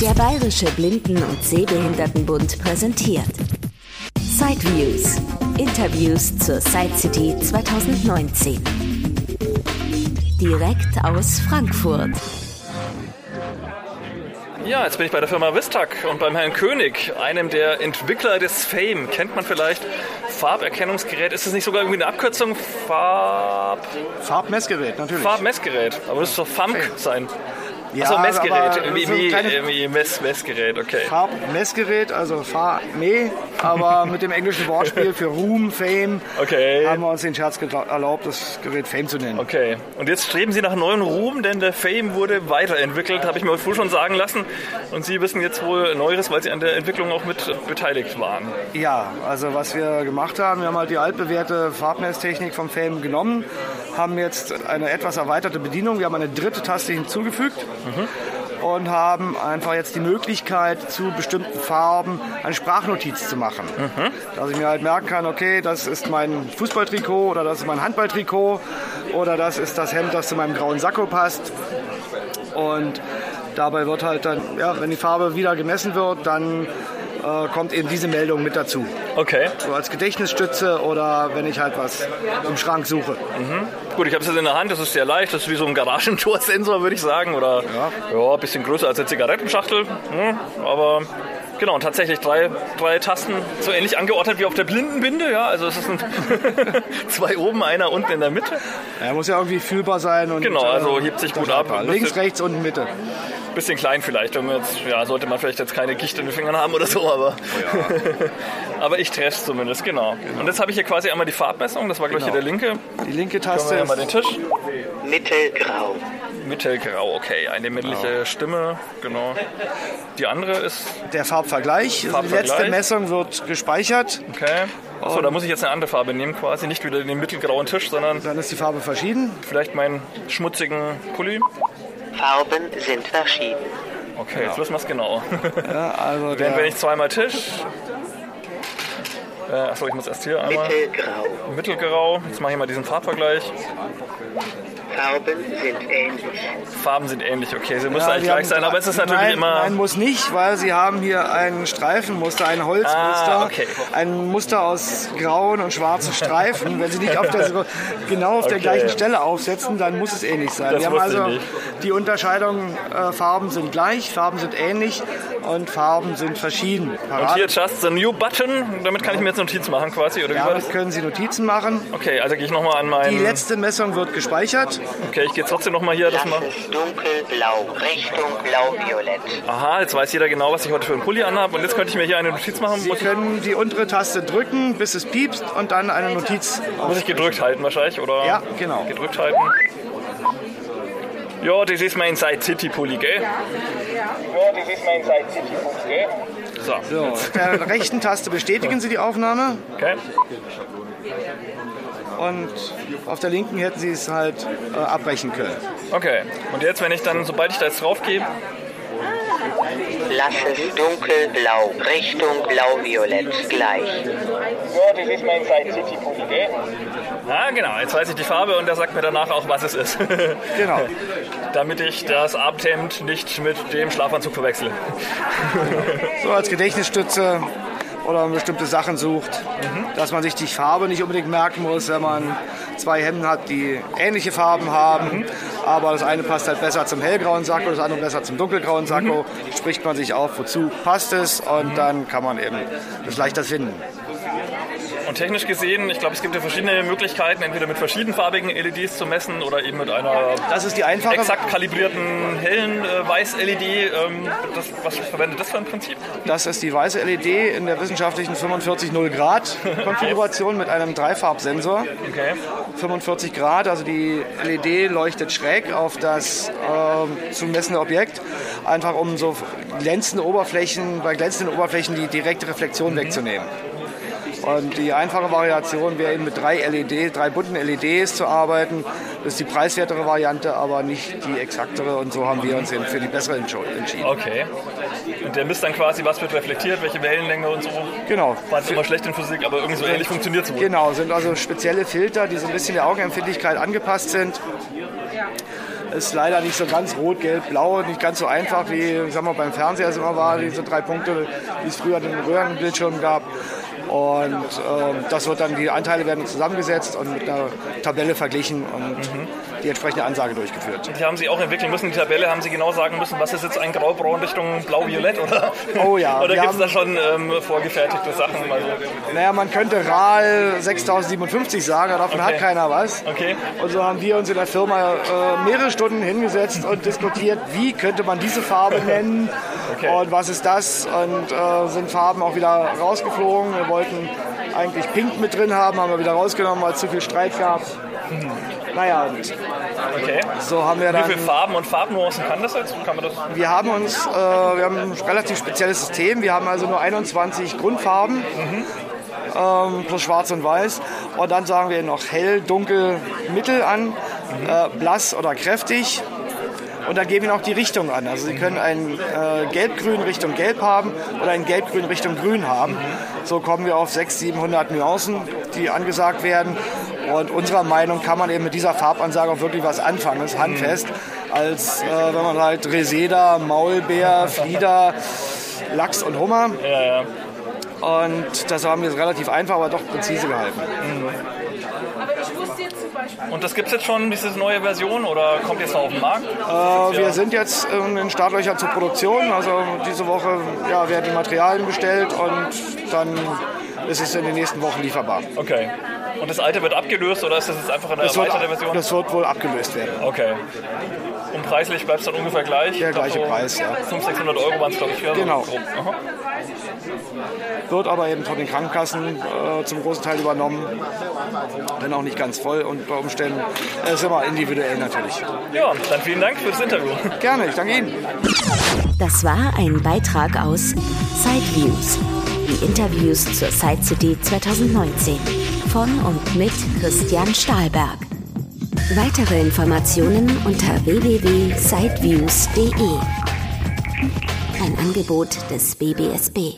Der Bayerische Blinden- und Sehbehindertenbund präsentiert Sideviews. Interviews zur Side City 2019. Direkt aus Frankfurt. Ja, jetzt bin ich bei der Firma Vistac und beim Herrn König, einem der Entwickler des Fame. Kennt man vielleicht Farberkennungsgerät? Ist das nicht sogar irgendwie eine Abkürzung? Farb... Farbmessgerät, natürlich. Farbmessgerät. Aber das ist doch FAMK sein. Ja, Achso, Messgerät. aber Wie, wie, Mess, Messgerät, okay. Farbmessgerät, also Fahr-Me, aber mit dem englischen Wortspiel für Ruhm, Fame, Okay. haben wir uns den Scherz erlaubt, das Gerät Fame zu nennen. Okay, und jetzt streben Sie nach neuen Ruhm, denn der Fame wurde weiterentwickelt, habe ich mir wohl schon sagen lassen. Und Sie wissen jetzt wohl Neueres, weil Sie an der Entwicklung auch mit beteiligt waren. Ja, also was wir gemacht haben, wir haben halt die altbewährte Farbmesstechnik vom Fame genommen, haben jetzt eine etwas erweiterte Bedienung, wir haben eine dritte Taste hinzugefügt und haben einfach jetzt die Möglichkeit, zu bestimmten Farben eine Sprachnotiz zu machen. Dass ich mir halt merken kann, okay, das ist mein Fußballtrikot oder das ist mein Handballtrikot oder das ist das Hemd, das zu meinem grauen Sakko passt. Und dabei wird halt dann, ja, wenn die Farbe wieder gemessen wird, dann äh, kommt eben diese Meldung mit dazu. Okay, So als Gedächtnisstütze oder wenn ich halt was im Schrank suche. gut, ich habe es jetzt in der Hand, das ist sehr leicht, das ist wie so ein Garagentorsensor, würde ich sagen. Oder ja. ein bisschen größer als eine Zigarettenschachtel. Hm, aber genau, und tatsächlich drei, drei Tasten, so ähnlich angeordnet wie auf der Blindenbinde. Ja, also es sind zwei oben, einer unten in der Mitte. Er muss ja irgendwie fühlbar sein. Und, Genau, also äh, hebt sich gut ab. Links, rechts und Mitte. Bisschen klein vielleicht, wenn man jetzt, ja, sollte man vielleicht jetzt keine Gicht in den Fingern haben oder so, aber, aber ich treffe zumindest, genau. Und jetzt habe ich hier quasi einmal die Farbmessung, das war gleich hier der linke. Die linke Können Taste wir ja ist mal den Tisch. Mittelgrau. Mittelgrau, okay, eine männliche Stimme, genau. Die andere ist, der Farbvergleich. Also Die Farbvergleich. letzte Messung wird gespeichert. okay. Achso, da muss ich jetzt eine andere Farbe nehmen quasi, nicht wieder den mittelgrauen Tisch, sondern Dann ist die Farbe verschieden. vielleicht meinen schmutzigen Pulli. Farben sind verschieden. Okay, jetzt wissen wir es genau. Ja, also Wenn, wenn ich zweimal Tisch. Äh, achso, ich muss erst hier einmal. Mittelgrau. Mittelgrau. Jetzt mache ich mal diesen Farbvergleich. Farben sind ähnlich. Farben sind ähnlich, okay, sie müssen Ja, eigentlich gleich sein, aber es ist natürlich nein, immer. Nein, muss nicht, weil Sie haben hier ein Streifenmuster, ein Holzmuster, Ah, okay. ein Muster aus grauen und schwarzen Streifen. Wenn Sie nicht auf der, genau auf der Okay. gleichen Stelle aufsetzen, dann muss es ähnlich sein. Das Wir haben also nicht. die Unterscheidung, äh, Farben sind gleich, Farben sind ähnlich und Farben sind verschieden. Und Parat- hier just the new button, damit kann ich mir jetzt Notiz machen quasi, oder wie war damit das? können Sie Notizen machen. Okay, also gehe ich nochmal an Die meinen. letzte Messung wird gespeichert. Okay, ich gehe trotzdem nochmal hier das mal. es dunkelblau, Richtung blau-violett. Aha, jetzt weiß jeder genau, was ich heute für einen Pulli anhabe. Und jetzt könnte ich mir hier eine Notiz machen. Sie können die untere Taste drücken, bis es piepst und dann eine Notiz. muss ich gedrückt halten wahrscheinlich, oder? Ja, genau. Gedrückt halten. Ja, das ist mein Side City Pulli, gell? Ja, das ist mein Side City Pulli, gell? So, So, mit der rechten Taste bestätigen Sie die Aufnahme okay. und auf der linken hätten Sie es halt äh, abbrechen können. Okay. Und jetzt, wenn ich dann, sobald ich da jetzt drauf gehe, Lass es dunkelblau, Richtung blau-violett gleich. Ja, das ist mein Side City Pulli, gell? Ah, genau. Jetzt weiß ich die Farbe und der sagt mir danach auch, was es ist. Genau. Damit ich das Abendhemd nicht mit dem Schlafanzug verwechsle. So als Gedächtnisstütze oder man bestimmte Sachen sucht, dass man sich die Farbe nicht unbedingt merken muss, wenn man zwei Hemden hat, die ähnliche Farben haben, aber das eine passt halt besser zum hellgrauen Sakko, das andere besser zum dunkelgrauen Sakko, spricht man sich auf, wozu passt es und dann kann man eben das leichter finden. Und technisch gesehen, ich glaube, es gibt ja verschiedene Möglichkeiten, entweder mit verschiedenfarbigen LEDs zu messen oder eben mit einer Das ist die einfache exakt kalibrierten hellen äh, Weiß-LED. Ähm, das, was verwendet das für ein Prinzip? Das ist die weiße LED in der wissenschaftlichen 45-0 Grad Konfiguration mit einem Dreifarbsensor. Okay. 45 Grad, also die LED leuchtet schräg auf das ähm, zu messende Objekt, einfach um so glänzende Oberflächen, bei glänzenden Oberflächen die direkte Reflexion wegzunehmen. Und die einfache Variation wäre eben mit drei LEDs, drei bunten LEDs zu arbeiten. Das ist die preiswertere Variante, aber nicht die exaktere. Und so haben wir uns eben für die bessere entschieden. Okay. Und der misst dann quasi, was wird reflektiert, welche Wellenlänge und so. Genau. War immer schlecht in Physik, aber irgendwie so ähnlich funktioniert es wohl. Genau, sind also spezielle Filter, die so ein bisschen der Augenempfindlichkeit angepasst sind. ist leider nicht so ganz rot, gelb, blau, nicht ganz so einfach wie sagen wir, beim Fernseher es immer war, diese drei Punkte, die es früher in den Röhrenbildschirmen gab. Und äh, das wird dann, die Anteile werden zusammengesetzt und mit einer Tabelle verglichen und mhm. die entsprechende Ansage durchgeführt. Die haben Sie auch entwickeln müssen, die Tabelle haben Sie genau sagen müssen, was ist jetzt ein Graubraun Richtung Blau-Violett oder? Oh ja. oder gibt es da schon ähm, vorgefertigte Sachen? Also naja, man könnte RAL 6057 sagen, davon okay. hat keiner was. Okay. Und so haben wir uns in der Firma äh, mehrere Stunden hingesetzt und diskutiert, wie könnte man diese Farbe nennen okay. und was ist das und äh, sind Farben auch wieder rausgeflogen. Wir wollten eigentlich Pink mit drin haben, haben wir wieder rausgenommen, weil es zu viel Streit gab. Mhm. Naja, okay. so haben wir dann... Wie viele Farben und Farbnuancen kann das jetzt? Kann man das wir haben uns, äh, wir haben ein relativ spezielles System. Wir haben also nur 21 Grundfarben. Mhm. Ähm, plus schwarz und weiß. Und dann sagen wir noch hell, dunkel, mittel an, mhm. äh, blass oder kräftig und dann geben wir auch die Richtung an. Also Sie können ein äh, Gelb-Grün Richtung Gelb haben oder ein Gelb-Grün Richtung Grün haben. So kommen wir auf 600, 700 Nuancen, die angesagt werden. Und unserer Meinung kann man eben mit dieser Farbansage auch wirklich was anfangen. Das ist handfest, als äh, wenn man halt Reseda, Maulbeer, Flieder, Lachs und Hummer. Ja, ja. Und das haben wir relativ einfach, aber doch präzise gehalten. Mhm. Und das gibt es jetzt schon, diese neue Version, oder kommt jetzt noch auf den Markt? Äh, wir sind jetzt in Startlöchern zur Produktion. Also diese Woche ja, werden die Materialien bestellt und dann ist es in den nächsten Wochen lieferbar. Okay. Und das alte wird abgelöst oder ist das jetzt einfach eine das erweiterte wird, Version? Das wird wohl abgelöst werden. Okay. Und preislich bleibt es dann ungefähr gleich? Der gleiche so Preis, ja. 500, 600 Euro waren es, glaube ich, für Genau. Wird aber eben von den Krankenkassen äh, zum großen Teil übernommen, wenn auch nicht ganz voll unter Umständen. Es ist immer individuell natürlich. Ja, dann vielen Dank für das Interview. Gerne, ich danke Ihnen. Das war ein Beitrag aus Sideviews, die Interviews zur Side City 2019 von und mit Christian Stahlberg. Weitere Informationen unter www.sideviews.de. Ein Angebot des BBSB.